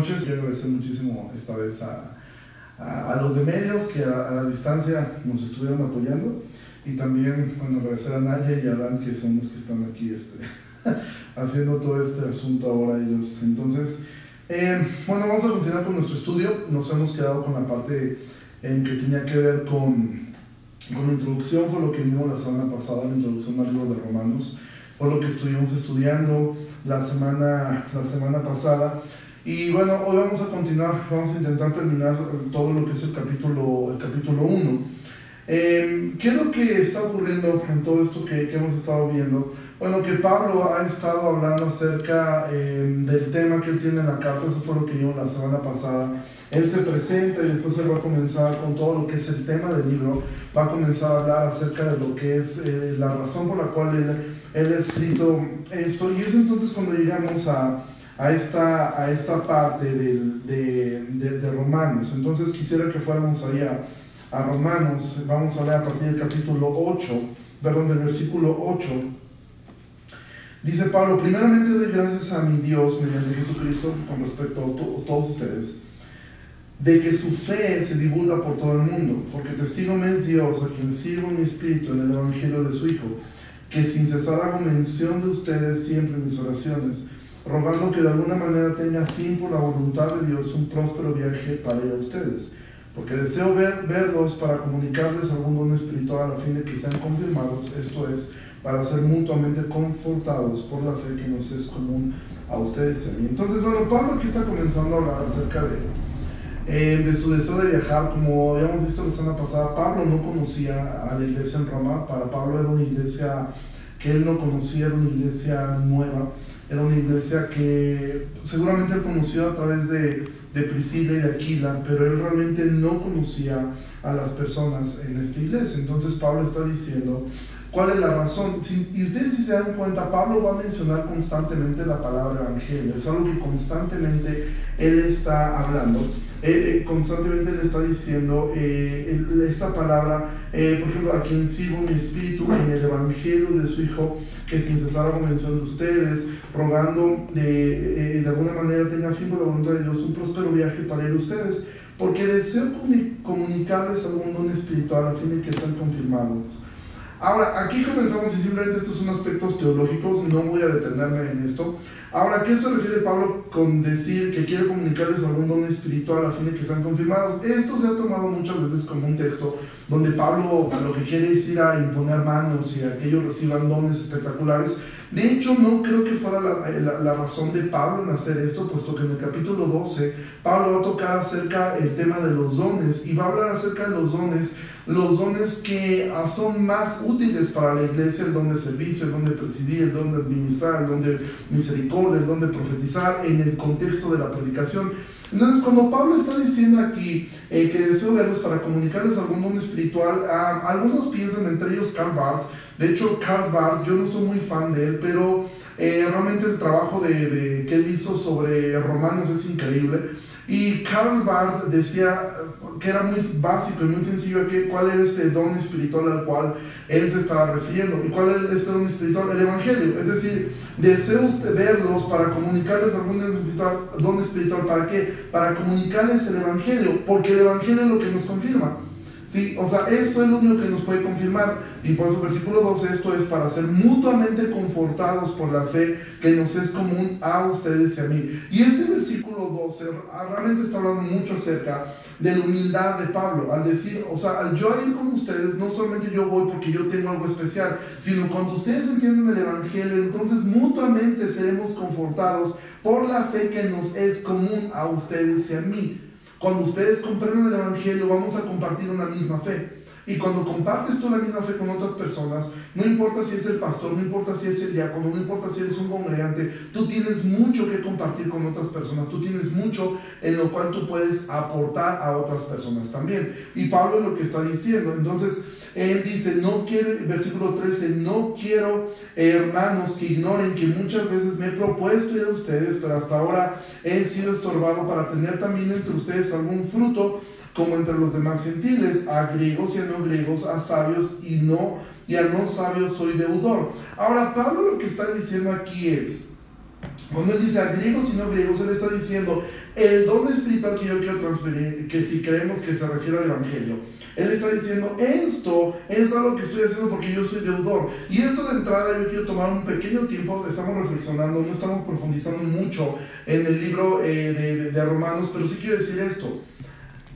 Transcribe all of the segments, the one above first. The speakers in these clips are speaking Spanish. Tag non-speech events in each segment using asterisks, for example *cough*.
noches. Quiero agradecer muchísimo esta vez a, a, a los de medios que a, a, la distancia nos estuvieron apoyando. Y también, bueno, agradecer a Naya y a Dan, que son los que están aquí este, *laughs* haciendo todo este asunto ahora ellos. Entonces, eh, bueno, vamos a continuar con nuestro estudio. Nos hemos quedado con la parte en que tenía que ver con, con la introducción, fue lo que vimos la semana pasada, la introducción al libro de Romanos, fue lo que estuvimos estudiando la semana, la semana pasada. Y bueno, hoy vamos a continuar, vamos a intentar terminar todo lo que es el capítulo, el capítulo 1. Eh, ¿Qué es lo que está ocurriendo en todo esto que, que hemos estado viendo? Bueno, que Pablo ha estado hablando acerca eh, del tema que él tiene en la carta, eso fue lo que vimos la semana pasada. Él se presenta y después él va a comenzar con todo lo que es el tema del libro, va a comenzar a hablar acerca de lo que es eh, la razón por la cual él, él, ha escrito esto. Y es entonces cuando llegamos a, a, esta, a esta parte del, de, de, de, Romanos. Entonces quisiera que fuéramos ahí a, a Romanos, vamos a leer a partir del capítulo 8, perdón, del versículo 8. Dice Pablo, primeramente doy gracias a mi Dios mediante Jesucristo con respecto a to todos ustedes, de que su fe se divulga por todo el mundo, porque testigo me es Dios a quien sirvo mi espíritu en el Evangelio de su Hijo, que sin cesar hago mención de ustedes siempre en mis oraciones, rogando que de alguna manera tenga fin por la voluntad de Dios un próspero viaje para ir a ustedes, porque deseo ver, verlos para comunicarles algún don espiritual a fin de que sean confirmados, esto es, para ser mutuamente confortados por la fe que nos es común a ustedes y a mí. Entonces, bueno, Pablo aquí está comenzando a hablar acerca de, eh, de su deseo de viajar. Como habíamos visto la semana pasada, Pablo no conocía a la iglesia en Roma. Para Pablo era una iglesia que él no conocía, era una iglesia nueva. Era una iglesia que seguramente él conoció a través de, de Priscila y de Aquila, pero él realmente no conocía a las personas en esta iglesia. Entonces Pablo está diciendo, ¿Cuál es la razón? Si, y ustedes si se dan cuenta, Pablo va a mencionar constantemente la palabra evangelio. Es algo que constantemente él está hablando. Eh, eh, constantemente le está diciendo eh, esta palabra, eh, por ejemplo, a quien sigo mi espíritu en el evangelio de su Hijo, que sin cesar hago mención de ustedes, rogando de, de alguna manera tenga fin por la voluntad de Dios un próspero viaje para ir ustedes, porque deseo comunicarles algún don espiritual a fin de que sean confirmados. Ahora, aquí comenzamos y simplemente estos son aspectos teológicos, no voy a detenerme en esto. Ahora, ¿a qué se refiere Pablo con decir que quiere comunicarles algún don espiritual a fin de que sean confirmados? Esto se ha tomado muchas veces como un texto donde Pablo lo que quiere es ir a imponer manos y a que ellos reciban dones espectaculares. De hecho, no creo que fuera la, la, la, razón de Pablo en hacer esto, puesto que en el capítulo 12 Pablo va a tocar acerca del tema de los dones y va a hablar acerca de los dones los dones que son más útiles para la iglesia, el don de servicio, el don de presidir, el don de administrar, el don de misericordia, el don de profetizar en el contexto de la predicación. Entonces, cuando Pablo está diciendo aquí eh, que deseo verlos para comunicarles algún don espiritual, uh, algunos piensan, entre ellos Karl Barth, de hecho Karl Barth, yo no soy muy fan de él, pero eh, realmente el trabajo de, de, que él hizo sobre Romanos es increíble. Y Karl Barth decía que era muy básico y muy sencillo que, cuál era este don espiritual al cual él se estaba refiriendo. ¿Y cuál es este don espiritual? El Evangelio. Es decir, deseo usted verlos para comunicarles algún don espiritual, don espiritual. ¿Para qué? Para comunicarles el Evangelio, porque el Evangelio es lo que nos confirma. Sí, o sea, esto es lo único que nos puede confirmar. Y por eso, versículo 12, esto es para ser mutuamente confortados por la fe que nos es común a ustedes y a mí. Y este versículo 12 realmente está hablando mucho acerca de la humildad de Pablo, al decir, o sea, al yo ir con ustedes, no solamente yo voy porque yo tengo algo especial, sino cuando ustedes entienden el Evangelio, entonces mutuamente seremos confortados por la fe que nos es común a ustedes y a mí. Cuando ustedes comprenden el Evangelio, vamos a compartir una misma fe. Y cuando compartes tú la misma fe con otras personas, no importa si es el pastor, no importa si es el diácono, no importa si eres un congregante, tú tienes mucho que compartir con otras personas, tú tienes mucho en lo cual tú puedes aportar a otras personas también. Y Pablo lo que está diciendo. Entonces, él dice, no quiere, versículo 13, no quiero, eh, hermanos, que ignoren que muchas veces me he propuesto ir a ustedes, pero hasta ahora he sido estorbado para tener también entre ustedes algún fruto como entre los demás gentiles, a griegos y a no griegos, a sabios y no y a no sabios soy deudor. Ahora Pablo lo que está diciendo aquí es, cuando él dice a griegos y no griegos, él está diciendo el don espiritual que yo quiero transferir, que si creemos que se refiere al Evangelio, él está diciendo, esto es algo que estoy haciendo porque yo soy deudor. Y esto de entrada yo quiero tomar un pequeño tiempo, estamos reflexionando, no estamos profundizando mucho en el libro eh, de, de Romanos, pero sí quiero decir esto.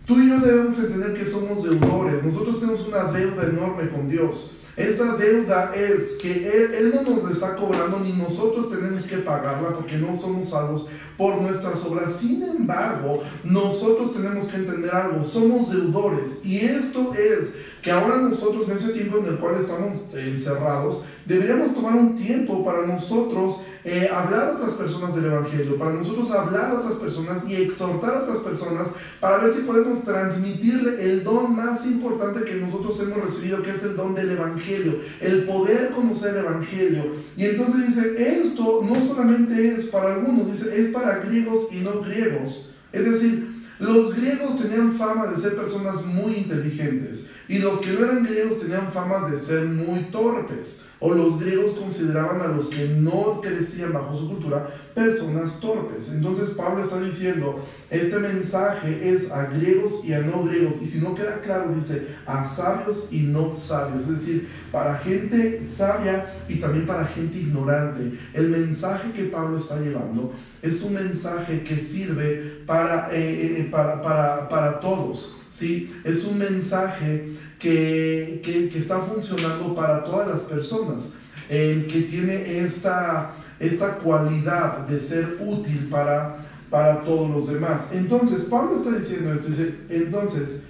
Tú y yo debemos entender que somos deudores. Nosotros tenemos una deuda enorme con Dios. Esa deuda es que él, no nos está cobrando ni nosotros tenemos que pagarla porque no somos salvos por nuestras obras. Sin embargo, nosotros tenemos que entender algo, somos deudores y esto es que ahora nosotros en ese tiempo en el cual estamos encerrados, deberíamos tomar un tiempo para nosotros eh, hablar a otras personas del Evangelio, para nosotros hablar a otras personas y exhortar a otras personas para ver si podemos transmitirle el don más importante que nosotros hemos recibido, que es el don del Evangelio, el poder conocer el Evangelio. Y entonces dice, esto no solamente es para algunos, dice, es para griegos y no griegos. Es decir, los griegos tenían fama de ser personas muy inteligentes y los que no eran griegos tenían fama de ser muy torpes. O los griegos consideraban a los que no crecían bajo su cultura personas torpes. Entonces Pablo está diciendo, este mensaje es a griegos y a no griegos. Y si no queda claro, dice a sabios y no sabios. Es decir, para gente sabia y también para gente ignorante. El mensaje que Pablo está llevando es un mensaje que sirve para, eh, eh, para, para, para, todos. ¿sí? Es un mensaje que, que, está funcionando para todas las personas, que tiene esta, esta cualidad de ser útil para, para todos los demás. Entonces, Pablo está diciendo esto, dice, entonces,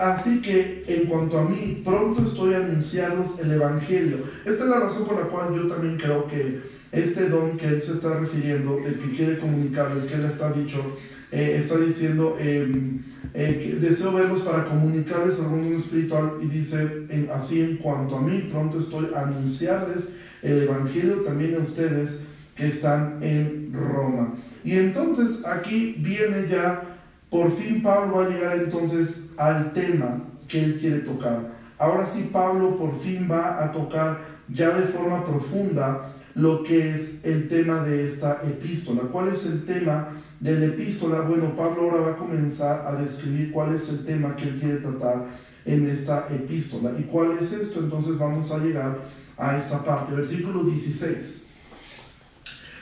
Así que en cuanto a mí, pronto estoy a anunciarles el Evangelio. Esta es la razón por la cual yo también creo que este don que él se está refiriendo, el que quiere comunicarles, que él está dicho, eh, está diciendo, em, eh, deseo verlos para comunicarles el mundo espiritual y dice, así en cuanto a mí, pronto estoy a anunciarles el Evangelio también a ustedes que están en Roma. Y entonces aquí viene ya, por fin Pablo va a llegar entonces al tema que él quiere tocar. Ahora sí Pablo por fin va a tocar ya de forma profunda lo que es el tema de esta epístola. ¿Cuál es el tema de la epístola? Bueno, Pablo ahora va a comenzar a describir cuál es el tema que él quiere tratar en esta epístola. ¿Y cuál es esto? Entonces vamos a llegar a esta parte, versículo 16.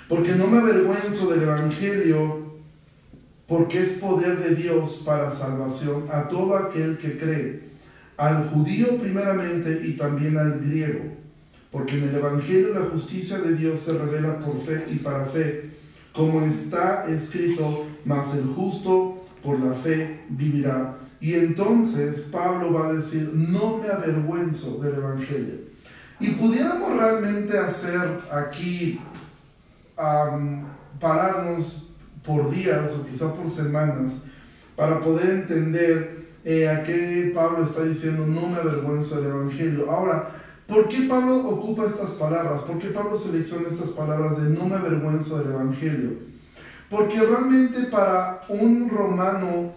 Porque no me avergüenzo del Evangelio, porque es poder de Dios para salvación a todo aquel que cree, al judío primeramente y también al griego porque en el Evangelio la justicia de Dios se revela por fe y para fe, como está escrito, mas el justo por la fe vivirá. Y entonces Pablo va a decir, no me avergüenzo del Evangelio. Y pudiéramos realmente hacer aquí, pararnos por días o quizá por semanas, para poder entender eh, a qué Pablo está diciendo, no me avergüenzo del Evangelio. Ahora, ¿Por qué Pablo ocupa estas palabras? ¿Por qué Pablo selecciona estas palabras de no me avergüenzo del Evangelio? Porque realmente para un romano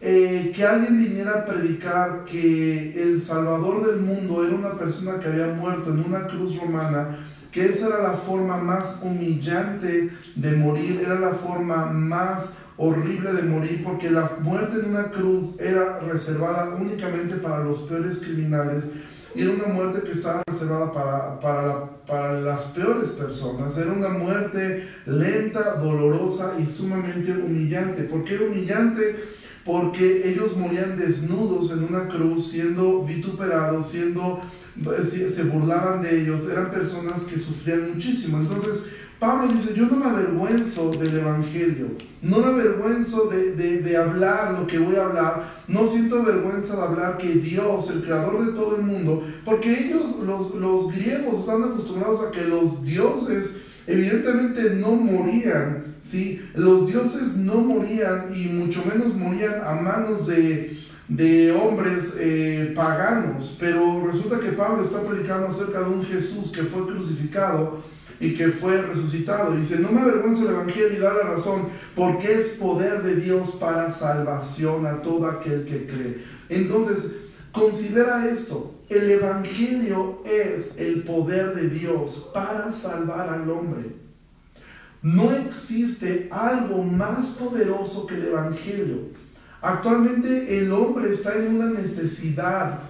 eh, que alguien viniera a predicar que el Salvador del mundo era una persona que había muerto en una cruz romana, que esa era la forma más humillante de morir, era la forma más horrible de morir, porque la muerte en una cruz era reservada únicamente para los peores criminales y era una muerte que estaba reservada para, para, para, las peores personas. Era una muerte lenta, dolorosa y sumamente humillante. ¿Por qué era humillante? Porque ellos morían desnudos en una cruz, siendo vituperados, siendo, se burlaban de ellos. Eran personas que sufrían muchísimo. Entonces, Pablo dice, yo no me avergüenzo del Evangelio, no me avergüenzo de, de, hablar lo que voy a hablar, no siento vergüenza de hablar que Dios, el creador de todo el mundo, porque ellos, los, los griegos, están acostumbrados a que los dioses evidentemente no morían, ¿sí? Los dioses no morían y mucho menos morían a manos de, de hombres eh, paganos, pero resulta que Pablo está predicando acerca de un Jesús que fue crucificado y que fue resucitado. Dice, no me avergüenzo del Evangelio y da la razón, porque es poder de Dios para salvación a todo aquel que cree. Entonces, considera esto, el Evangelio es el poder de Dios para salvar al hombre. No existe algo más poderoso que el Evangelio. Actualmente el hombre está en una necesidad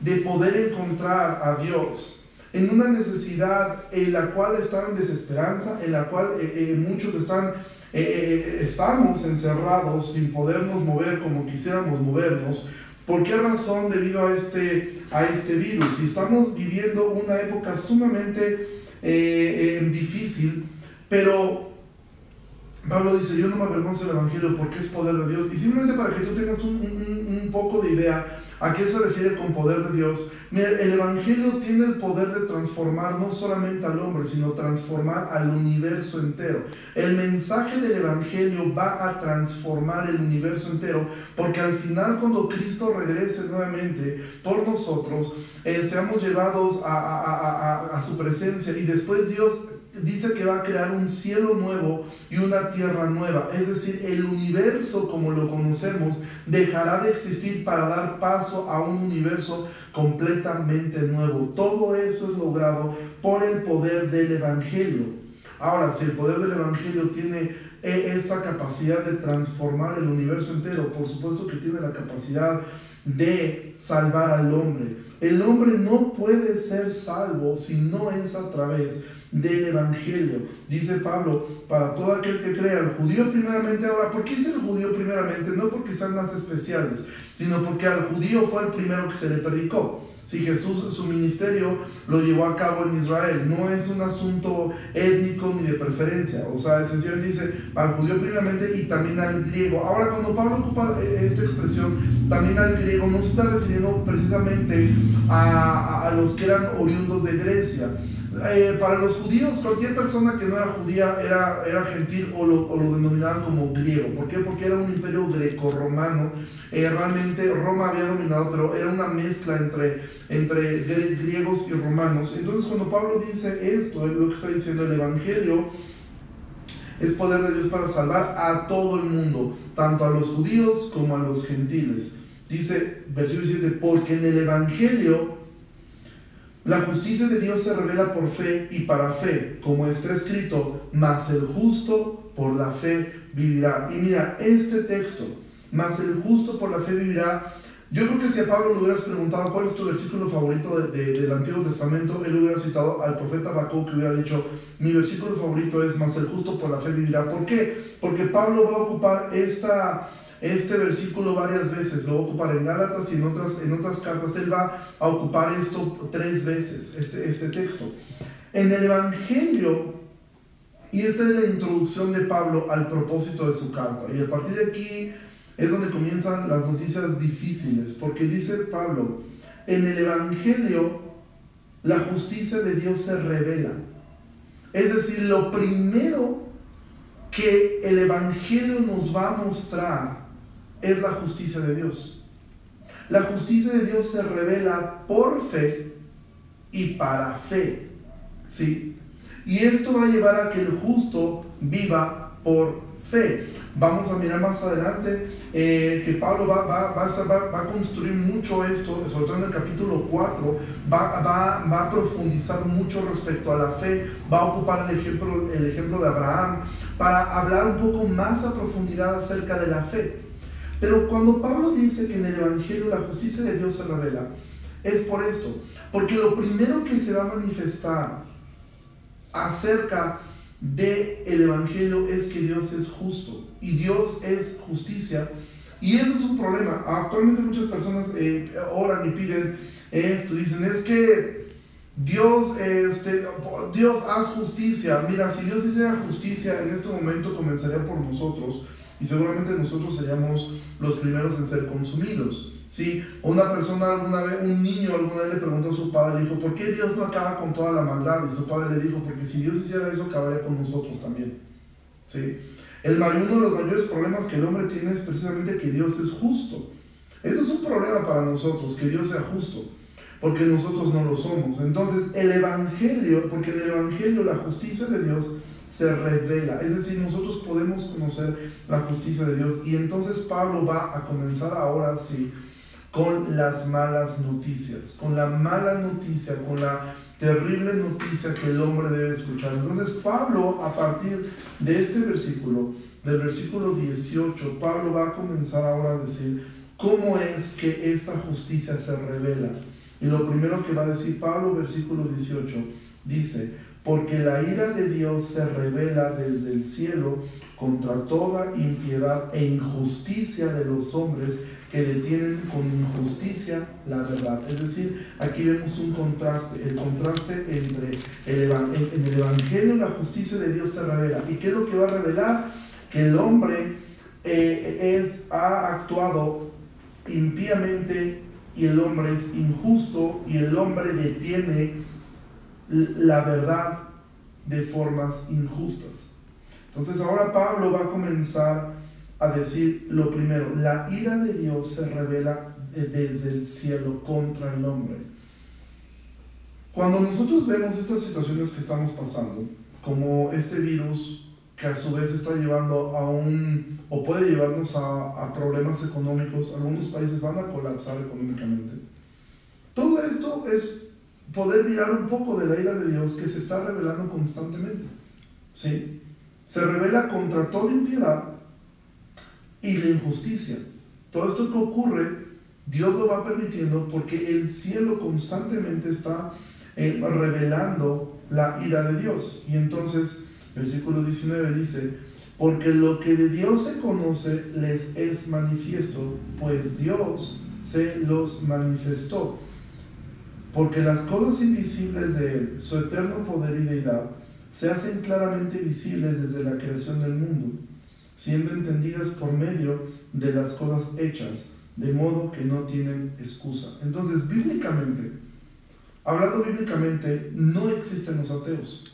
de poder encontrar a Dios, en una necesidad en la cual están en desesperanza, en la cual eh, eh, muchos están, eh, estamos encerrados sin podernos mover como quisiéramos movernos. ¿Por qué razón? Debido a este, a este virus. Y estamos viviendo una época sumamente difícil, pero Pablo dice, yo no me avergonzo del Evangelio porque es poder de Dios. Y simplemente para que tú tengas un, un, poco de idea a qué se refiere con poder de Dios, mira, el Evangelio tiene el poder de transformar no solamente al hombre, sino transformar al universo entero. El mensaje del Evangelio va a transformar el universo entero, porque al final cuando Cristo regrese nuevamente por nosotros, eh, seamos llevados a, a, a, a su presencia y después Dios dice que va a crear un cielo nuevo y una tierra nueva. Es decir, el universo como lo conocemos dejará de existir para dar paso a un universo completamente nuevo. Todo eso es logrado por el poder del Evangelio. Ahora, si el poder del Evangelio tiene eh, esta capacidad de transformar el universo entero, por supuesto que tiene la capacidad de salvar al hombre. El hombre no puede ser salvo si no es a través del Evangelio. Dice Pablo, para todo aquel que crea, el judío primeramente, ahora, ¿por qué dice el judío primeramente? No porque sean más especiales, sino porque al judío fue el primero que se le predicó. Si Jesús su ministerio lo llevó a cabo en Israel, no es un asunto étnico ni de preferencia. O sea, el Señor dice al judío primeramente y también al griego. Ahora, cuando Pablo ocupa eh, esta expresión, también al griego, no se está refiriendo precisamente a, a los que eran oriundos de Grecia, eh, para los judíos, cualquier persona que no era judía era, era gentil o lo, denominaban como griego. ¿Por qué? Porque era un imperio greco-romano. Eh, realmente Roma había dominado, pero era una mezcla entre, entre griegos y romanos. Entonces, cuando Pablo dice esto, lo que está diciendo el Evangelio, es poder de Dios para salvar a todo el mundo, tanto a los judíos como a los gentiles. Dice, versículo 7, porque en el Evangelio la justicia de Dios se revela por fe y para fe, como está escrito, mas el justo por la fe vivirá. Y mira, este texto, mas el justo por la fe vivirá, yo creo que si a Pablo le hubieras preguntado cuál es tu versículo favorito del Antiguo Testamento, él hubiera citado al profeta Habacuc que hubiera dicho, mi versículo favorito es, mas el justo por la fe vivirá. ¿Por qué? Porque Pablo va a ocupar esta este versículo varias veces, lo va a ocupar en Gálatas y en otras, en otras cartas, él va a ocupar esto tres veces, este, este texto. En el Evangelio, y esta es la introducción de Pablo al propósito de su carta, y a partir de aquí es donde comienzan las noticias difíciles, porque dice Pablo, en el Evangelio la justicia de Dios se revela. Es decir, lo primero que el Evangelio nos va a mostrar es la justicia de Dios. La justicia de Dios se revela por fe y para fe. ¿Sí? Y esto va a llevar a que el justo viva por fe. Vamos a mirar más adelante eh, que Pablo va, va, va, a construir mucho esto, sobre todo en el capítulo 4, va, a profundizar mucho respecto a la fe, va a ocupar el ejemplo, el ejemplo de Abraham para hablar un poco más a profundidad acerca de la fe. Pero cuando Pablo dice que en el Evangelio la justicia de Dios se revela, es por esto. Porque lo primero que se va a manifestar acerca del el Evangelio es que Dios es justo y Dios es justicia. Y eso es un problema. Actualmente muchas personas eh, oran y piden esto, dicen, es que Dios, este, Dios haz justicia. Mira, si Dios hiciera justicia, en este momento comenzaría por nosotros y seguramente nosotros seríamos los primeros en ser consumidos. ¿sí? Una persona alguna vez, un niño alguna vez le preguntó a su padre, dijo, ¿por qué Dios no acaba con toda la maldad? Y su padre le dijo, porque si Dios hiciera eso, acabaría con nosotros también. ¿sí? El uno de los mayores problemas que el hombre tiene es precisamente que Dios es justo. Eso es un problema para nosotros, que Dios sea justo, porque nosotros no lo somos. Entonces, el Evangelio, porque en el Evangelio la justicia de Dios se revela. Es decir, nosotros podemos conocer la justicia de Dios. Y entonces Pablo va a comenzar ahora sí con las malas noticias, con la mala noticia, con la terrible noticia que el hombre debe escuchar. Entonces Pablo, a partir de este versículo, del versículo 18, Pablo va a comenzar ahora a decir cómo es que esta justicia se revela. Y lo primero que va a decir Pablo, versículo 18, dice, porque la ira de Dios se revela desde el cielo contra toda impiedad e injusticia de los hombres que detienen con injusticia la verdad. Es decir, aquí vemos un contraste, el contraste entre el, en el Evangelio la justicia de Dios se revela. ¿Y qué es lo que va a revelar? Que el hombre eh, ha actuado impíamente y el hombre es injusto y el hombre detiene la verdad de formas injustas. Entonces ahora Pablo va a comenzar a decir lo primero, la ira de Dios se revela desde el cielo contra el hombre. Cuando nosotros vemos estas situaciones que estamos pasando, como este virus que a su vez está llevando a un, o puede llevarnos a, problemas económicos, algunos países van a colapsar económicamente. Todo esto es poder mirar un poco de la ira de Dios que se está revelando constantemente. ¿Sí? Se revela contra toda impiedad y la injusticia. Todo esto que ocurre, Dios lo va permitiendo porque el cielo constantemente está eh, revelando la ira de Dios. Y entonces, versículo 19 dice, porque lo que de Dios se conoce les es manifiesto, pues Dios se los manifestó. Porque las cosas invisibles de Él, su eterno poder y deidad, se hacen claramente visibles desde la creación del mundo siendo entendidas por medio de las cosas hechas, de modo que no tienen excusa. Entonces, bíblicamente, hablando bíblicamente, no existen los ateos.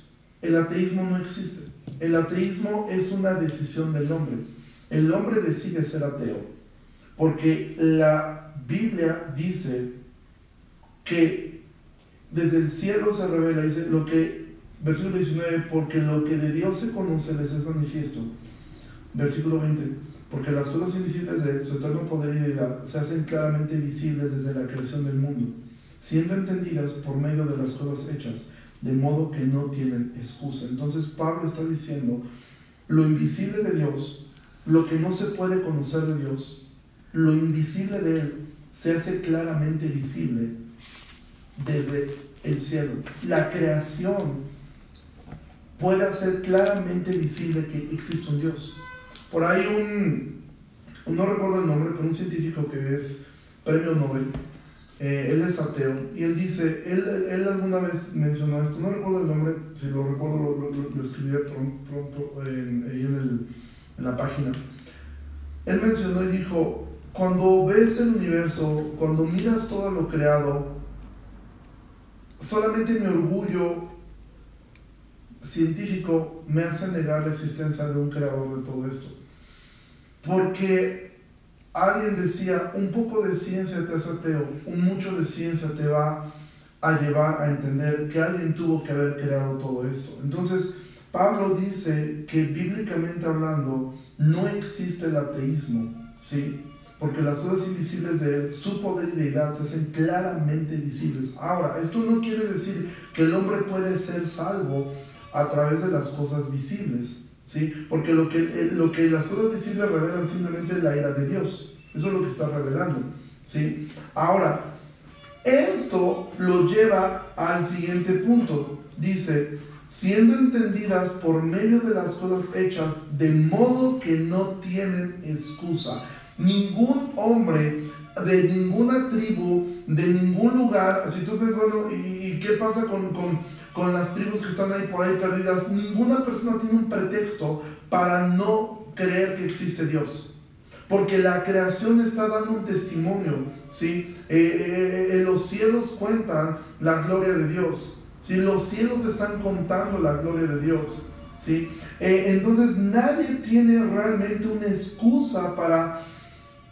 El ateísmo no existe. El ateísmo es una decisión del hombre. El hombre decide ser ateo, porque la Biblia dice que desde el cielo se revela, dice lo que, versículo 19, porque lo que de Dios se conoce les es manifiesto Versículo 20. Porque las cosas invisibles de su eterno poder y deidad se hacen claramente visibles desde la creación del mundo, siendo entendidas por medio de las cosas hechas, de modo que no tienen excusa. Entonces Pablo está diciendo, lo invisible de Dios, lo que no se puede conocer de Dios, lo invisible de Él, se hace claramente visible desde el cielo. La creación puede hacer claramente visible que existe un Dios. Por ahí un, no recuerdo el nombre, pero un científico que es premio Nobel, eh, él es ateo, y él dice, él, él, alguna vez mencionó esto, no recuerdo el nombre, si lo recuerdo lo, lo, lo escribí pronto, en, en, el, en la página. Él mencionó y dijo, cuando ves el universo, cuando miras todo lo creado, solamente mi orgullo científico me hace negar la existencia de un creador de todo esto. Porque alguien decía, un poco de ciencia te hace ateo, un mucho de ciencia te va a llevar a entender que alguien tuvo que haber creado todo esto. Entonces, Pablo dice que bíblicamente hablando no existe el ateísmo, ¿sí? Porque las cosas invisibles de él, su poder y deidad se hacen claramente visibles. Ahora, esto no quiere decir que el hombre puede ser salvo a través de las cosas visibles. ¿sí? Porque lo que, eh, lo que las cosas visibles revelan simplemente es la ira de Dios. Eso es lo que está revelando, ¿sí? Ahora, esto lo lleva al siguiente punto. Dice, siendo entendidas por medio de las cosas hechas, de modo que no tienen excusa. Ningún hombre de ninguna tribu, de ningún lugar, si tú ves, bueno, ¿y, qué pasa con, con con las tribus que están ahí por ahí perdidas, ninguna persona tiene un pretexto para no creer que existe Dios. Porque la creación está dando un testimonio, ¿sí? Eh, eh, eh, los cielos cuentan la gloria de Dios, ¿sí? Los cielos están contando la gloria de Dios, ¿sí? entonces nadie tiene realmente una excusa para,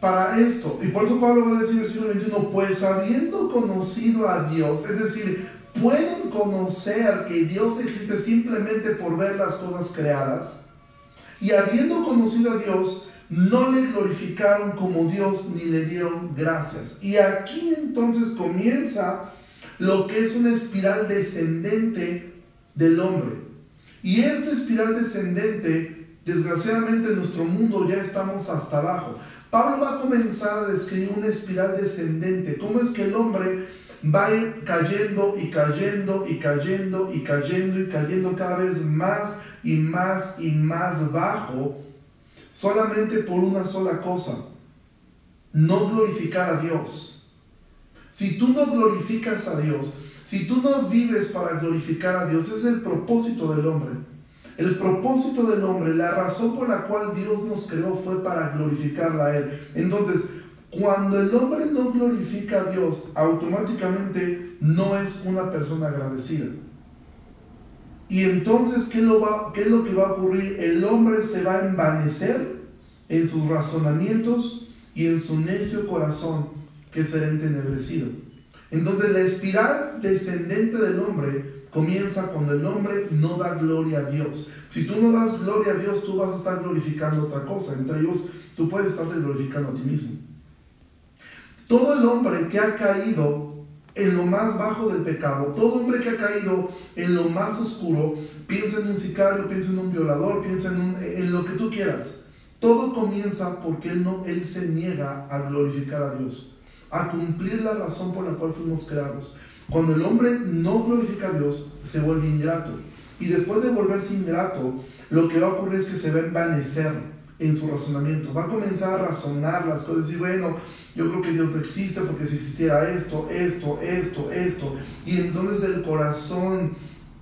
para esto. Y por eso Pablo va a decir en el versículo 21, pues habiendo conocido a Dios, es decir, pueden conocer que Dios existe simplemente por ver las cosas creadas. Y habiendo conocido a Dios, no le glorificaron como Dios ni le dieron gracias. Y aquí entonces comienza lo que es una espiral descendente del hombre. Y esta espiral descendente, desgraciadamente en nuestro mundo ya estamos hasta abajo. Pablo va a comenzar a describir una espiral descendente. ¿Cómo es que el hombre va a ir cayendo y cayendo y cayendo y cayendo y cayendo cada vez más y más y más bajo solamente por una sola cosa, no glorificar a Dios. Si tú no glorificas a Dios, si tú no vives para glorificar a Dios, es el propósito del hombre. El propósito del hombre, la razón por la cual Dios nos creó fue para glorificarla a Él. Entonces, cuando el hombre no glorifica a Dios, automáticamente no es una persona agradecida. Y entonces, ¿qué, lo va, ¿qué es lo que va a ocurrir? El hombre se va a envanecer en sus razonamientos y en su necio corazón que será entenebrecido. Entonces, la espiral descendente del hombre comienza cuando el hombre no da gloria a Dios. Si tú no das gloria a Dios, tú vas a estar glorificando otra cosa. Entre ellos, tú puedes estar glorificando a ti mismo. Todo el hombre que ha caído en lo más bajo del pecado. Todo hombre que ha caído en lo más oscuro, piensa en un sicario, piensa en un violador, piensa en, en lo que tú quieras. Todo comienza porque él, no, él se niega a glorificar a Dios, a cumplir la razón por la cual fuimos creados. Cuando el hombre no glorifica a Dios, se vuelve ingrato. Y después de volverse ingrato, lo que va a ocurrir es que se va a envanecer en su razonamiento. Va a comenzar a razonar las cosas y bueno, yo creo que Dios no existe porque si existiera esto, esto, esto, esto, y entonces el corazón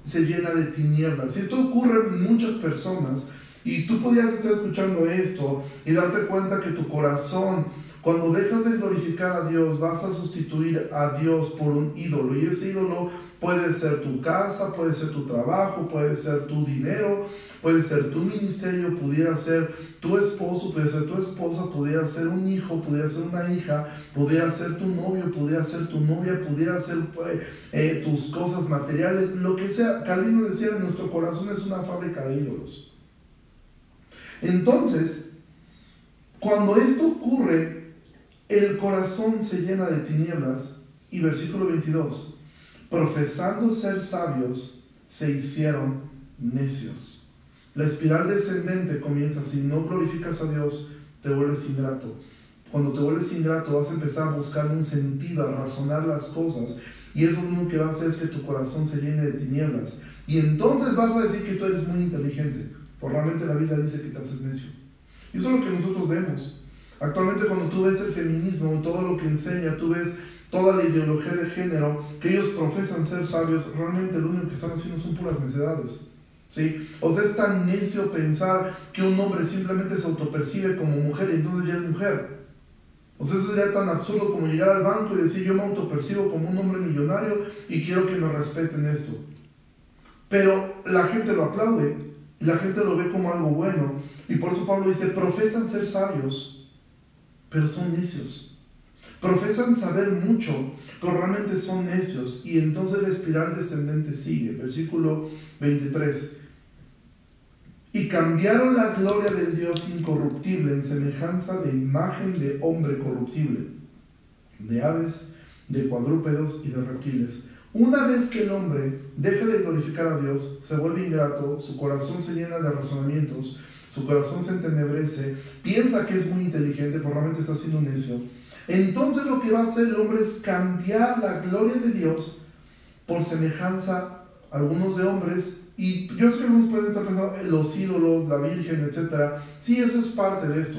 se llena de tinieblas. Y esto ocurre en muchas personas, y tú podías estar escuchando esto y darte cuenta que tu corazón, cuando dejas de glorificar a Dios, vas a sustituir a Dios por un ídolo, y ese ídolo puede ser tu casa, puede ser tu trabajo, puede ser tu dinero, puede ser tu ministerio, pudiera ser tu esposo, puede ser tu esposa, pudiera ser un hijo, pudiera ser una hija, pudiera ser tu novio, pudiera ser tu novia, pudiera ser eh, eh, tus cosas materiales, lo que sea. Calvino decía, nuestro corazón es una fábrica de ídolos. Entonces, cuando esto ocurre, el corazón se llena de tinieblas y versículo 22, profesando ser sabios, se hicieron necios. La espiral descendente comienza, si no glorificas a Dios, te vuelves ingrato. Cuando te vuelves ingrato vas a empezar a buscar un sentido, a razonar las cosas. Y eso lo único que va a hacer es que tu corazón se llene de tinieblas. Y entonces vas a decir que tú eres muy inteligente. Por realmente la Biblia dice que te haces necio. Y eso es lo que nosotros vemos. Actualmente cuando tú ves el feminismo, todo lo que enseña, tú ves toda la ideología de género, que ellos profesan ser sabios, realmente lo único que están haciendo son puras necedades. ¿Sí? O sea, es tan necio pensar que un hombre simplemente se autopercibe como mujer y entonces ya es mujer. O sea, eso sería tan absurdo como llegar al banco y decir yo me autopercibo como un hombre millonario y quiero que me respeten esto. Pero la gente lo aplaude, la gente lo ve como algo bueno. Y por eso Pablo dice, profesan ser sabios, pero son necios. Profesan saber mucho, pero realmente son necios. Y entonces la espiral descendente sigue. Versículo 23. Y cambiaron la gloria del Dios incorruptible en semejanza de imagen de hombre corruptible, de aves, de cuadrúpedos y de reptiles. Una vez que el hombre deja de glorificar a Dios, se vuelve ingrato, su corazón se llena de razonamientos, su corazón se entenebrece, piensa que es muy inteligente, pero realmente está siendo necio. Entonces lo que va a hacer el hombre es cambiar la gloria de Dios por semejanza algunos de hombres, y yo sé que algunos pueden estar pensando los ídolos, la Virgen, etc. Sí, eso es parte de esto.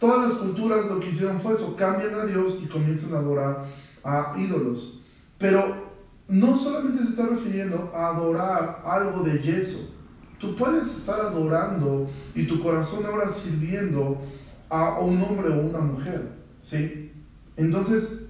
Todas las culturas lo que hicieron fue eso, cambian a Dios y comienzan a adorar a ídolos. Pero no solamente se está refiriendo a adorar algo de yeso. Tú puedes estar adorando y tu corazón ahora sirviendo a un hombre o una mujer. ¿sí? Entonces,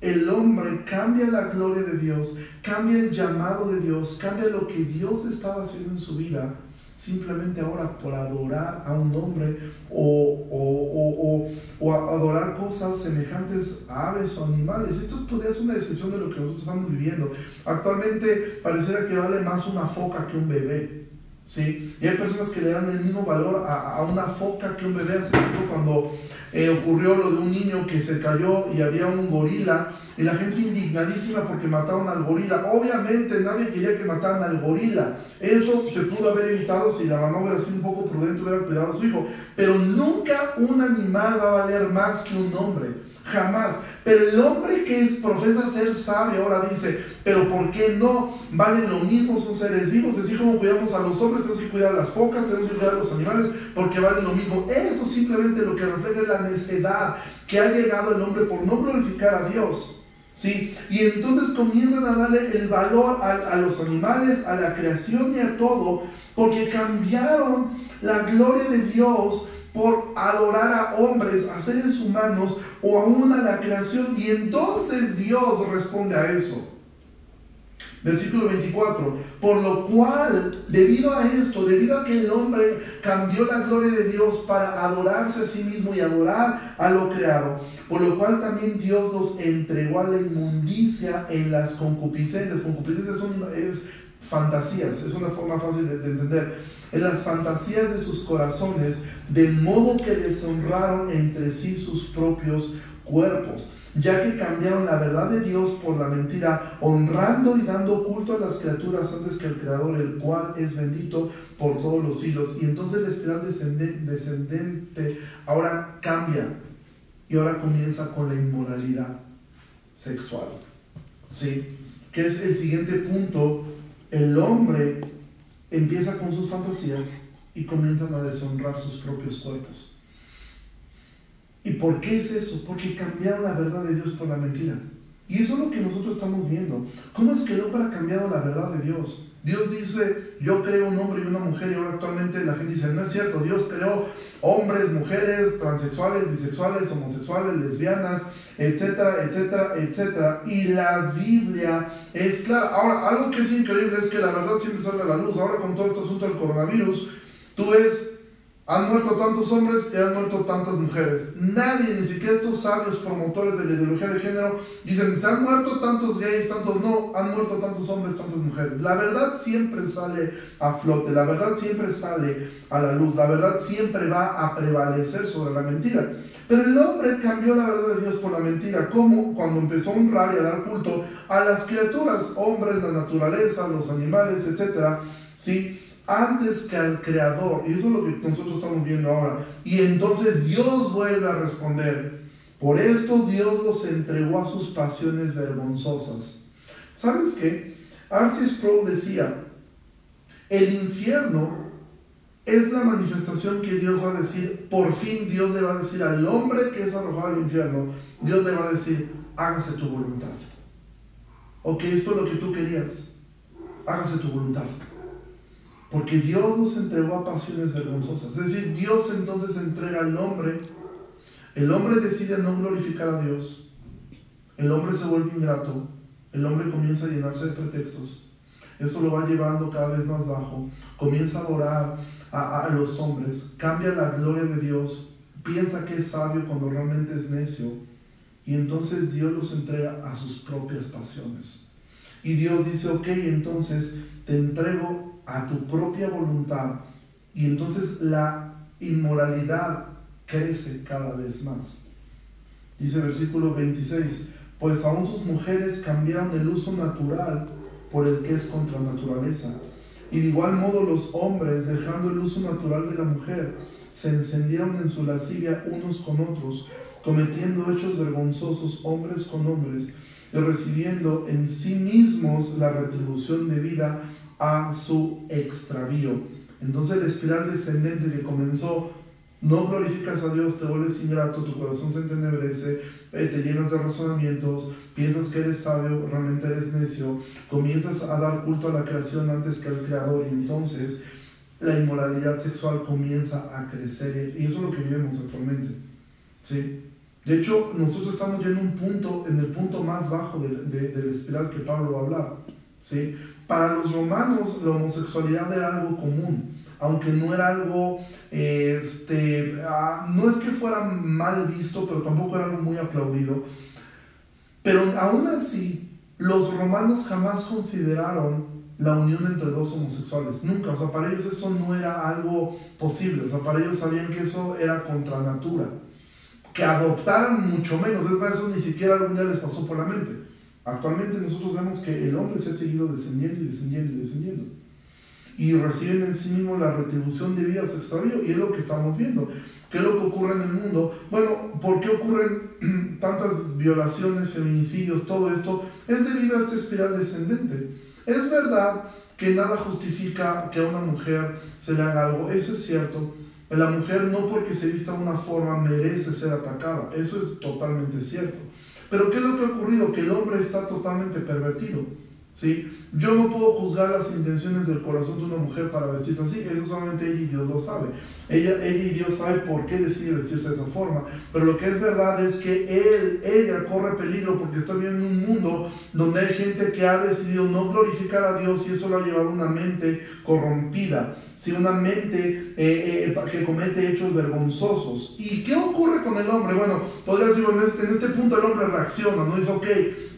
el hombre cambia la gloria de Dios, cambia el llamado de Dios, cambia lo que Dios estaba haciendo en su vida, simplemente ahora por adorar a un hombre o, adorar cosas semejantes a aves o animales. Esto podría ser una descripción de lo que nosotros estamos viviendo. Actualmente pareciera que vale más una foca que un bebé. ¿Sí? Y hay personas que le dan el mismo valor a, a una foca que un bebé. Hace tiempo cuando eh, ocurrió lo de un niño que se cayó y había un gorila y la gente indignadísima porque mataron al gorila. Obviamente nadie quería que mataran al gorila. Eso se pudo haber evitado si la mamá hubiera sido un poco prudente, hubiera cuidado a su hijo. Pero nunca un animal va a valer más que un hombre. Jamás. Pero el hombre que es, profesa ser sabio ahora dice, pero ¿por qué no? Valen lo mismo, son seres vivos. Así como cuidamos a los hombres, tenemos que cuidar a las focas, tenemos que cuidar a los animales, porque valen lo mismo. Eso simplemente lo que refleja es la necedad que ha llegado el hombre por no glorificar a Dios. ¿Sí? Y entonces comienzan a darle el valor a, a, los animales, a la creación y a todo, porque cambiaron la gloria de Dios por adorar a hombres, a seres humanos o aún a la creación. Y entonces Dios responde a eso. Versículo 24, por lo cual, debido a esto, debido a que el hombre cambió la gloria de Dios para adorarse a sí mismo y adorar a lo creado, por lo cual también Dios los entregó a la inmundicia en las concupiscencias. Concupiscencias son es fantasías, es una forma fácil de, de entender. En las fantasías de sus corazones, de modo que deshonraron entre sí sus propios cuerpos ya que cambiaron la verdad de Dios por la mentira, honrando y dando culto a las criaturas antes que al Creador, el cual es bendito por todos los siglos. Y entonces la espiral descendente ahora cambia y ahora comienza con la inmoralidad sexual. ¿Sí? Que es el siguiente punto. El hombre empieza con sus fantasías y comienzan a deshonrar sus propios cuerpos. ¿Y por qué es eso? Porque cambiaron la verdad de Dios por la mentira. Y eso es lo que nosotros estamos viendo. ¿Cómo es que hombre ha cambiado la verdad de Dios? Dios dice, yo creo un hombre y una mujer y ahora actualmente la gente dice, no es cierto, Dios creó hombres, mujeres, transexuales, bisexuales, homosexuales, lesbianas, etcétera, etcétera, etcétera. Y la Biblia es clara. Ahora, algo que es increíble es que la verdad siempre sale a la luz. Ahora con todo este asunto del coronavirus, tú ves han muerto tantos hombres y han muerto tantas mujeres. Nadie, ni siquiera estos sabios promotores de la ideología de género, dicen, se han muerto tantos gays, tantos no, han muerto tantos hombres, tantas mujeres. La verdad siempre sale a flote, la verdad siempre sale a la luz, la verdad siempre va a prevalecer sobre la mentira. Pero el hombre cambió la verdad de Dios por la mentira, como cuando empezó a honrar y a dar culto a las criaturas, hombres, la naturaleza, los animales, etc. ¿sí? antes que al Creador. Y eso es lo que nosotros estamos viendo ahora. Y entonces Dios vuelve a responder. Por esto Dios los entregó a sus pasiones vergonzosas. ¿Sabes qué? Arcis Pro decía, el infierno es la manifestación que Dios va a decir, por fin Dios le va a decir al hombre que es arrojado al infierno, Dios le va a decir, hágase tu voluntad. Ok, esto es lo que tú querías, hágase tu voluntad. Porque Dios nos entregó a pasiones vergonzosas. Es decir, Dios entonces entrega al hombre. El hombre decide no glorificar a Dios. El hombre se vuelve ingrato. El hombre comienza a llenarse de pretextos. Eso lo va llevando cada vez más bajo. Comienza a adorar a, los hombres. Cambia la gloria de Dios. Piensa que es sabio cuando realmente es necio. Y entonces Dios los entrega a sus propias pasiones. Y Dios dice, ok, entonces te entrego a tu propia voluntad y entonces la inmoralidad crece cada vez más. Dice versículo 26, pues aún sus mujeres cambiaron el uso natural por el que es contra naturaleza. Y de igual modo los hombres, dejando el uso natural de la mujer, se encendieron en su lascivia unos con otros, cometiendo hechos vergonzosos hombres con hombres, y recibiendo en sí mismos la retribución de vida a su extravío. Entonces la espiral descendente que comenzó, no glorificas a Dios, te vuelves ingrato, tu corazón se entenebrece, eh, te llenas de razonamientos, piensas que eres sabio, realmente eres necio, comienzas a dar culto a la creación antes que al creador y entonces la inmoralidad sexual comienza a crecer y eso es lo que vivimos actualmente. ¿sí? De hecho, nosotros estamos ya en un punto, en el punto más bajo de, de, la espiral que Pablo va a hablar. ¿sí? Para los romanos la homosexualidad era algo común, aunque no era algo, este, ah, no es que fuera mal visto, pero tampoco era algo muy aplaudido. Pero aún así, los romanos jamás consideraron la unión entre dos homosexuales. Nunca. O sea, para ellos eso no era algo posible. O sea, para ellos sabían que eso era contra natura. Que adoptaran mucho menos. Es más, eso ni siquiera algún día les pasó por la mente. Actualmente nosotros vemos que el hombre se ha seguido descendiendo y descendiendo y descendiendo. Y reciben en sí mismo la retribución de vida a su extravío. Y es lo que estamos viendo. ¿Qué es lo que ocurre en el mundo? Bueno, ¿por qué ocurren *clears throat* tantas violaciones, feminicidios, todo esto? Es debido a esta espiral descendente. Es verdad que nada justifica que a una mujer se le haga algo, eso es cierto. La mujer no porque se vista de una forma merece ser atacada, eso es totalmente cierto. Pero ¿qué es lo que ha ocurrido? Que el hombre está totalmente pervertido. ¿Sí? Yo no puedo juzgar las intenciones del corazón de una mujer para vestirse así, eso solamente ella y Dios lo sabe. Ella, ella y Dios sabe por qué decide vestirse de esa forma. Pero lo que es verdad es que él, ella corre peligro porque está viviendo en un mundo donde hay gente que ha decidido no glorificar a Dios y eso lo ha llevado a una mente corrompida si una mente eh, eh, que comete hechos vergonzosos. ¿Y qué ocurre con el hombre? Bueno, podría decir, en este, en este punto el hombre reacciona, no dice, ok,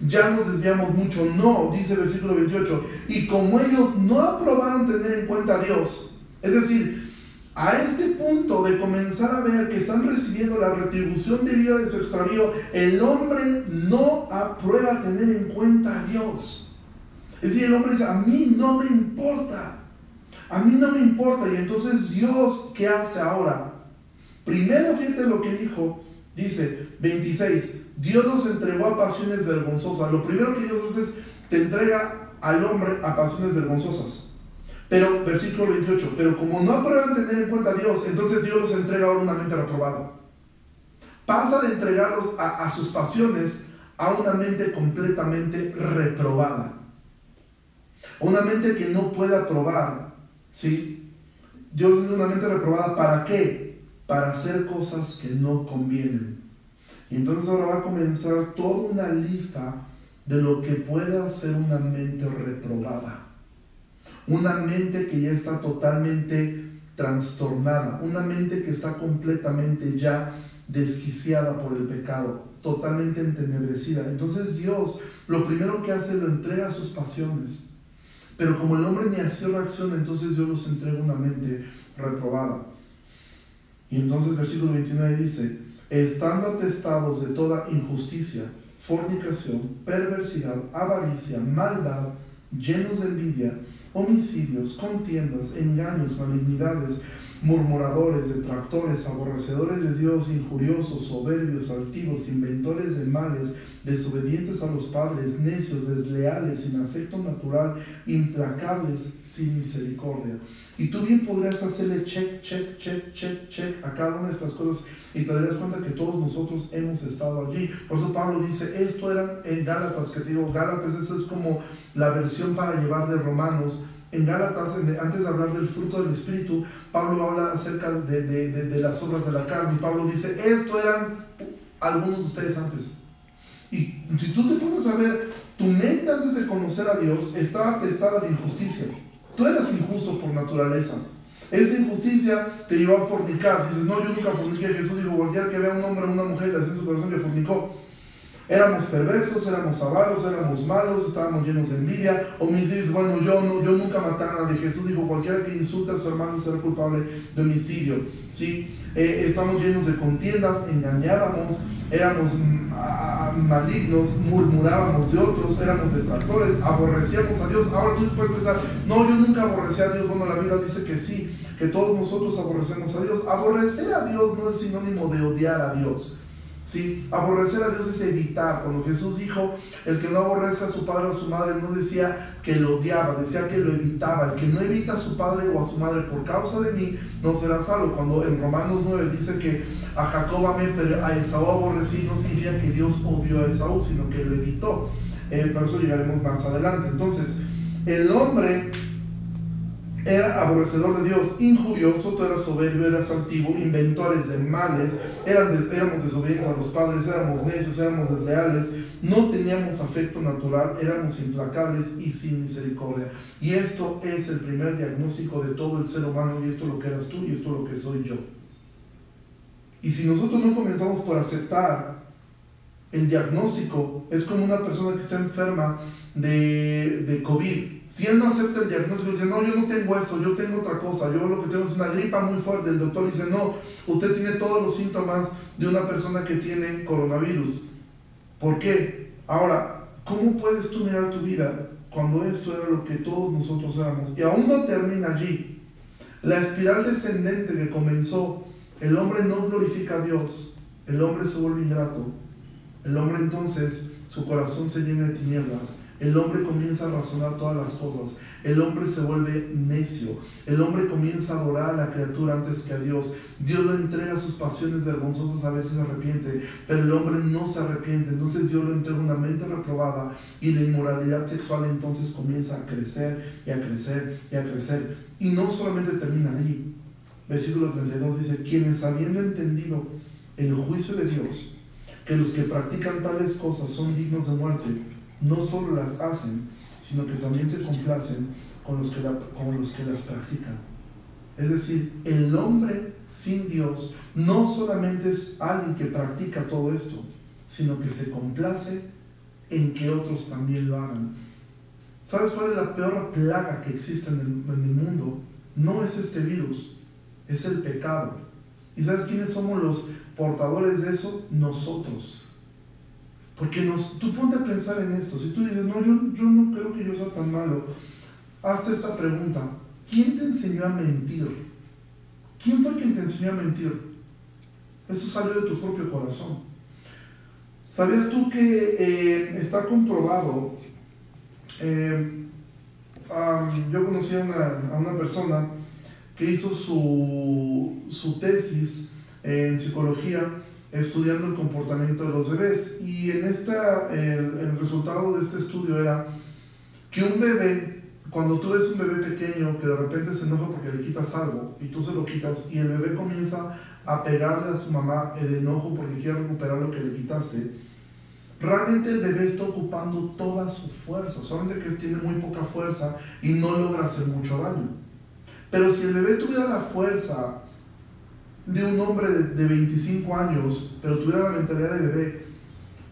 ya nos desviamos mucho. No, dice el versículo 28, y como ellos no aprobaron tener en cuenta a Dios, es decir, a este punto de comenzar a ver que están recibiendo la retribución de vida de su extravío, el hombre no aprueba tener en cuenta a Dios. Es decir, el hombre dice, a mí no me importa. A mí no me importa. Y entonces Dios, ¿qué hace ahora? Primero, fíjate lo que dijo. Dice 26, Dios los entregó a pasiones vergonzosas. Lo primero que Dios hace es, te entrega al hombre a pasiones vergonzosas. Pero, versículo 28, pero como no aprueban tener en cuenta a Dios, entonces Dios los entrega ahora una mente reprobada. Pasa de entregarlos a, a sus pasiones a una mente completamente reprobada. Una mente que no puede aprobar ¿Sí? Dios tiene una mente reprobada. ¿Para qué? Para hacer cosas que no convienen. Y entonces ahora va a comenzar toda una lista de lo que puede hacer una mente reprobada. Una mente que ya está totalmente trastornada. Una mente que está completamente ya desquiciada por el pecado. Totalmente entenebrecida. Entonces Dios lo primero que hace lo entrega a sus pasiones pero como el hombre ni así reacciona, entonces Dios los entrega una mente reprobada. Y entonces versículo 29 dice, estando atestados de toda injusticia, fornicación, perversidad, avaricia, maldad, llenos de envidia, homicidios, contiendas, engaños, malignidades, murmuradores, detractores, aborrecedores de Dios, injuriosos, soberbios, altivos, inventores de males, desobedientes a los padres, necios, desleales, sin afecto natural, implacables, sin misericordia. Y tú bien podrías hacerle check, check, check, check, check a cada una de estas cosas y te darías cuenta que todos nosotros hemos estado allí. Por eso Pablo dice, esto era en Gálatas, que te digo, Gálatas, eso es como la versión para llevar de Romanos. En Gálatas, antes de hablar del fruto del Espíritu, Pablo habla acerca de, de, de, de las obras de la carne. Pablo dice, esto eran algunos de ustedes antes. Y si tú te pones a ver, tu mente antes de conocer a Dios estaba atestada de injusticia. Tú eras injusto por naturaleza. Esa injusticia te llevó a fornicar. Dices, no, yo nunca forniqué. Jesús dijo, cualquier que vea a un hombre o una mujer, le hace en su corazón que fornicó. Éramos perversos, éramos avaros, éramos malos, estábamos llenos de envidia. O me dices, bueno, yo, no, yo nunca maté a nadie. Jesús dijo, cualquiera que insulte a su hermano será culpable de homicidio. ¿Sí? Eh, estamos llenos de contiendas, engañábamos, éramos malignos, murmurábamos de otros, éramos detractores, aborrecíamos a Dios. Ahora tú puedes pensar, no, yo nunca aborrecí a Dios. Bueno, la Biblia dice que sí, que todos nosotros aborrecemos a Dios. Aborrecer a Dios no es sinónimo de odiar a Dios. ¿Sí? Aborrecer a Dios es evitar. Cuando Jesús dijo, el que no aborrezca a su padre o a su madre, no decía que lo odiaba, decía que lo evitaba. El que no evita a su padre o a su madre por causa de mí, no será salvo. Cuando en Romanos 9 dice que a Jacob amé, pero a Esaú aborrecí, no significa que Dios odió a Esaú, sino que lo evitó. Eh, por eso llegaremos más adelante. Entonces, el hombre era aborrecedor de Dios, injurioso, tú eras soberbio, eras altivo, inventores de males, éramos desobedientes a los padres, éramos necios, éramos desleales, no teníamos afecto natural, éramos implacables y sin misericordia. Y esto es el primer diagnóstico de todo el ser humano, y esto es lo que eras tú y esto es lo que soy yo. Y si nosotros no comenzamos por aceptar el diagnóstico es como una persona que está enferma de, de COVID. Si él no acepta el diagnóstico, dice, no, yo no tengo eso, yo tengo otra cosa, yo lo que tengo es una gripa muy fuerte. El doctor dice, no, usted tiene todos los síntomas de una persona que tiene coronavirus. ¿Por qué? Ahora, ¿cómo puedes tú mirar tu vida cuando esto era lo que todos nosotros éramos? Y aún no termina allí. La espiral descendente que comenzó, el hombre no glorifica a Dios, el hombre se vuelve ingrato, el hombre entonces, su corazón se llena de tinieblas, el hombre comienza a razonar todas las cosas. El hombre se vuelve necio. El hombre comienza a adorar a la criatura antes que a Dios. Dios lo entrega a sus pasiones vergonzosas, a veces se arrepiente, pero el hombre no se arrepiente. Entonces Dios lo entrega una mente reprobada y la inmoralidad sexual entonces comienza a crecer y a crecer y a crecer. Y no solamente termina ahí. Versículo 32 dice, quienes habiendo entendido el juicio de Dios, que los que practican tales cosas son dignos de muerte, no solo las hacen, sino que también se complacen con los que, con los que las practican. Es decir, el hombre sin Dios no solamente es alguien que practica todo esto, sino que se complace en que otros también lo hagan. ¿Sabes cuál es la peor plaga que existe en el, en el mundo? No es este virus, es el pecado. ¿Y sabes quiénes somos los portadores de eso? Nosotros. Porque nos, tú ponte a pensar en esto. Si tú dices, no, yo, yo no creo que yo sea tan malo, hazte esta pregunta. ¿Quién te enseñó a mentir? ¿Quién fue quien te enseñó a mentir? Eso salió de tu propio corazón. ¿Sabías tú que eh, está comprobado? Eh, yo conocí a una, a una, persona que hizo su, su tesis en psicología estudiando el comportamiento de los bebés. Y en esta, el, resultado de este estudio era que un bebé, cuando tú ves un bebé pequeño que de repente se enoja porque le quitas algo y tú se lo quitas y el bebé comienza a pegarle a su mamá el enojo porque quiere recuperar lo que le quitaste, realmente el bebé está ocupando toda su fuerza, solamente que tiene muy poca fuerza y no logra hacer mucho daño. Pero si el bebé tuviera la fuerza de un hombre de, 25 años, pero tuviera la mentalidad de bebé,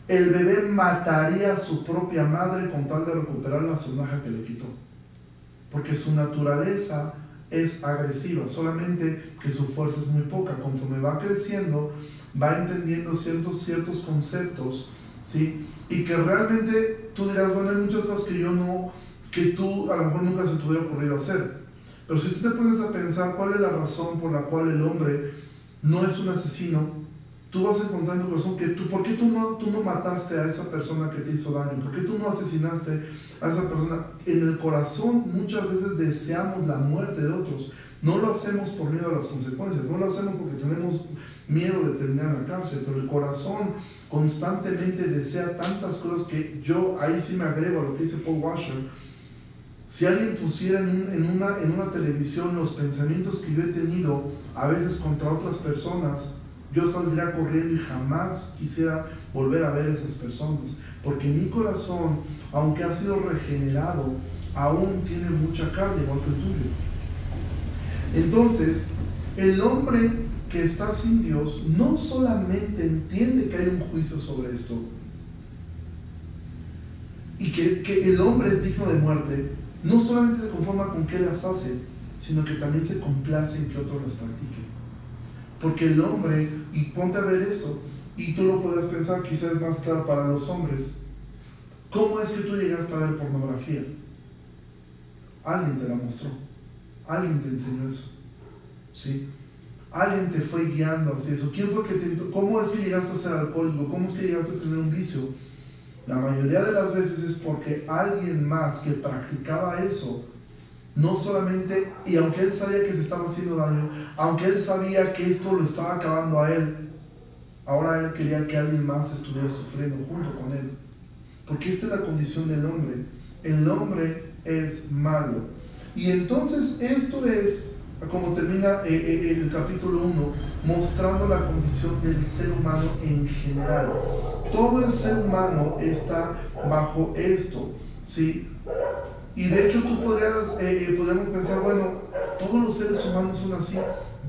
el bebé mataría a su propia madre con tal de recuperar la sonaja que le quitó. Porque su naturaleza es agresiva, solamente que su fuerza es muy poca. Conforme va creciendo, va entendiendo ciertos, ciertos conceptos, ¿sí? Y que realmente tú dirás, bueno, hay muchas cosas que yo no, que tú a lo mejor nunca se te hubiera ocurrido hacer. Pero si tú te pones a pensar cuál es la razón por la cual el hombre no es un asesino, tú vas a encontrar en tu corazón que tú, ¿por qué tú no, tú no mataste a esa persona que te hizo daño? ¿Por qué tú no asesinaste a esa persona? En el corazón muchas veces deseamos la muerte de otros. No lo hacemos por miedo a las consecuencias, no lo hacemos porque tenemos miedo de terminar en la cárcel, pero el corazón constantemente desea tantas cosas que yo ahí sí me agrego a lo que dice Paul Washer, si alguien pusiera en, una, televisión los pensamientos que yo he tenido, a veces contra otras personas, yo saldría corriendo y jamás quisiera volver a ver a esas personas. Porque mi corazón, aunque ha sido regenerado, aún tiene mucha carne igual que el tuyo. Entonces, el hombre que está sin Dios no solamente entiende que hay un juicio sobre esto y que el hombre es digno de muerte, no solamente se conforma con que las hace, sino que también se complace en que otros las practiquen. Porque el hombre, y ponte a ver esto, y tú lo puedes pensar, quizás más claro para los hombres, ¿cómo es que tú llegaste a ver pornografía? Alguien te la mostró, alguien te enseñó eso, ¿sí? Alguien te fue guiando hacia eso. ¿Quién fue que te... ¿Cómo es que llegaste a ser alcohólico? ¿Cómo es que llegaste a tener un vicio? La mayoría de las veces es porque alguien más que practicaba eso, no solamente, y aunque él sabía que se estaba haciendo daño, aunque él sabía que esto lo estaba acabando a él, ahora él quería que alguien más estuviera sufriendo junto con él. Porque esta es la condición del hombre. El hombre es malo. Y entonces esto es, como termina eh, eh, el capítulo 1, mostrando la condición del ser humano en general todo el ser humano está bajo esto, ¿sí? Y de hecho tú podrías, eh, podríamos pensar, bueno, todos los seres humanos son así,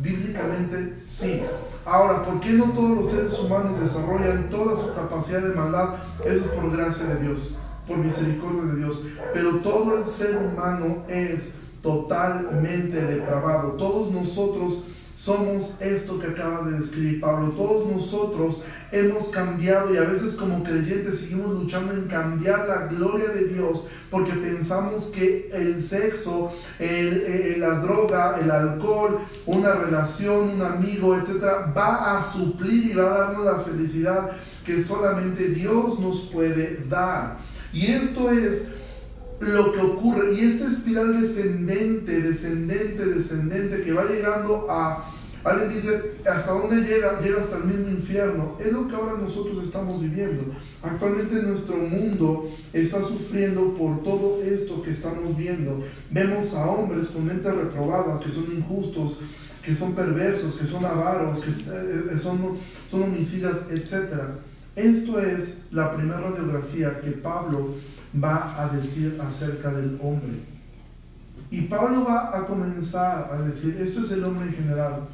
bíblicamente sí. Ahora, ¿por qué no todos los seres humanos desarrollan toda su capacidad de maldad? Eso es por gracia de Dios, por misericordia de Dios. Pero todo el ser humano es totalmente depravado. Todos nosotros somos esto que acaba de describir Pablo. Todos nosotros hemos cambiado y a veces como creyentes seguimos luchando en cambiar la gloria de Dios porque pensamos que el sexo, el, la droga, el alcohol, una relación, un amigo, etcétera, va a suplir y va a darnos la felicidad que solamente Dios nos puede dar. Y esto es lo que ocurre. Y esta espiral descendente, descendente, descendente, que va llegando a... Alguien dice, ¿hasta dónde llega? Llega hasta el mismo infierno. Es lo que ahora nosotros estamos viviendo. Actualmente nuestro mundo está sufriendo por todo esto que estamos viendo. Vemos a hombres con mentes reprobadas, que son injustos, que son perversos, que son avaros, que eh, son, son homicidas, etc. Esto es la primera radiografía que Pablo va a decir acerca del hombre. Y Pablo va a comenzar a decir, esto es el hombre en general.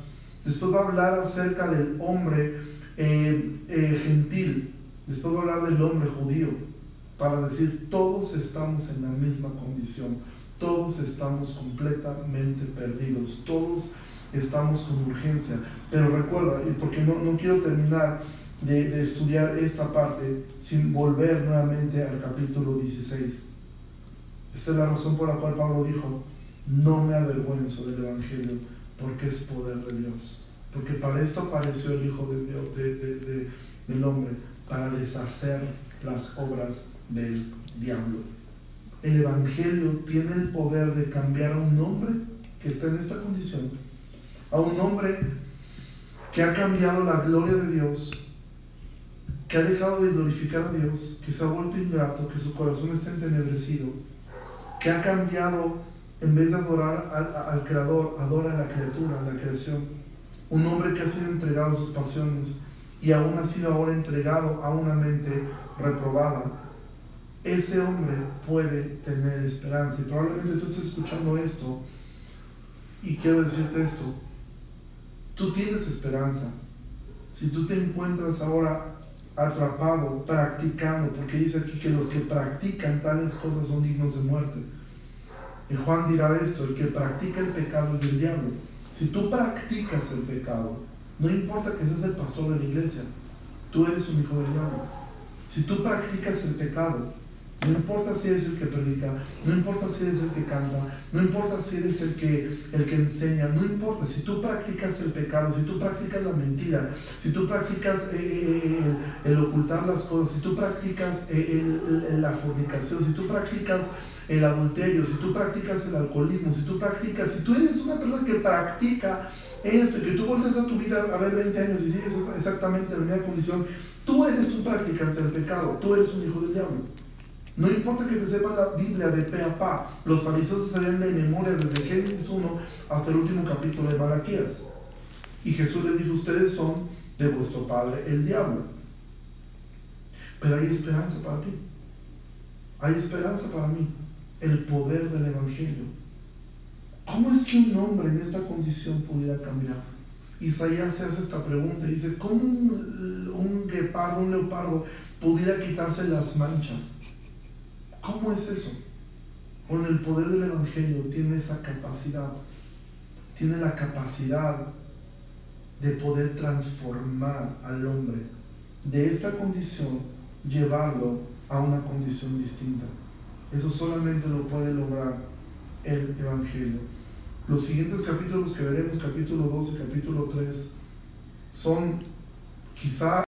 Después va a hablar acerca del hombre eh, eh, gentil. Después va a hablar del hombre judío. Para decir, todos estamos en la misma condición. Todos estamos completamente perdidos. Todos estamos con urgencia. Pero recuerda, y porque no, no quiero terminar de, estudiar esta parte sin volver nuevamente al capítulo 16. Esta es la razón por la cual Pablo dijo, no me avergüenzo del Evangelio porque es poder de Dios. Porque para esto apareció el Hijo de, de, del Hombre, para deshacer las obras del diablo. El Evangelio tiene el poder de cambiar a un hombre que está en esta condición, a un hombre que ha cambiado la gloria de Dios que ha dejado de glorificar a Dios, que se ha vuelto ingrato, que su corazón está entenebrecido, que ha cambiado, en vez de adorar al, Creador, adora a la criatura, a la creación. Un hombre que ha sido entregado a sus pasiones y aún ha sido ahora entregado a una mente reprobada. Ese hombre puede tener esperanza. Y probablemente tú estés escuchando esto y quiero decirte esto. Tú tienes esperanza. Si tú te encuentras ahora atrapado, practicando, porque dice aquí que los que practican tales cosas son dignos de muerte. Y Juan dirá esto, el que practica el pecado es del diablo. Si tú practicas el pecado, no importa que seas el pastor de la iglesia, tú eres un hijo del diablo. Si tú practicas el pecado, no importa si eres el que predica, no importa si eres el que canta, no importa si eres el que, el que enseña, no importa. Si tú practicas el pecado, si tú practicas la mentira, si tú practicas eh, eh, eh, el, ocultar las cosas, si tú practicas la fornicación, si tú practicas el adulterio, si tú practicas el alcoholismo, si tú practicas, si tú eres una persona que practica esto y que tú vuelves a tu vida a ver 20 años y sigues exactamente en la misma condición, tú eres un practicante del pecado, tú eres un hijo del diablo. No importa que te sepan la Biblia de pe a pa, los fariseos se sabían de memoria desde Génesis 1 hasta el último capítulo de Malaquías. Y Jesús les dijo, ustedes son de vuestro padre el diablo. Pero hay esperanza para ti. Hay esperanza para mí. El poder del Evangelio. ¿Cómo es que un hombre en esta condición pudiera cambiar? Isaías se hace esta pregunta y dice, ¿cómo un, un guepardo, un leopardo pudiera quitarse las manchas? ¿Cómo es eso? Con el poder del Evangelio tiene esa capacidad, tiene la capacidad de poder transformar al hombre de esta condición, llevarlo a una condición distinta. Eso solamente lo puede lograr el Evangelio. Los siguientes capítulos que veremos, capítulo 12, capítulo 3, son quizá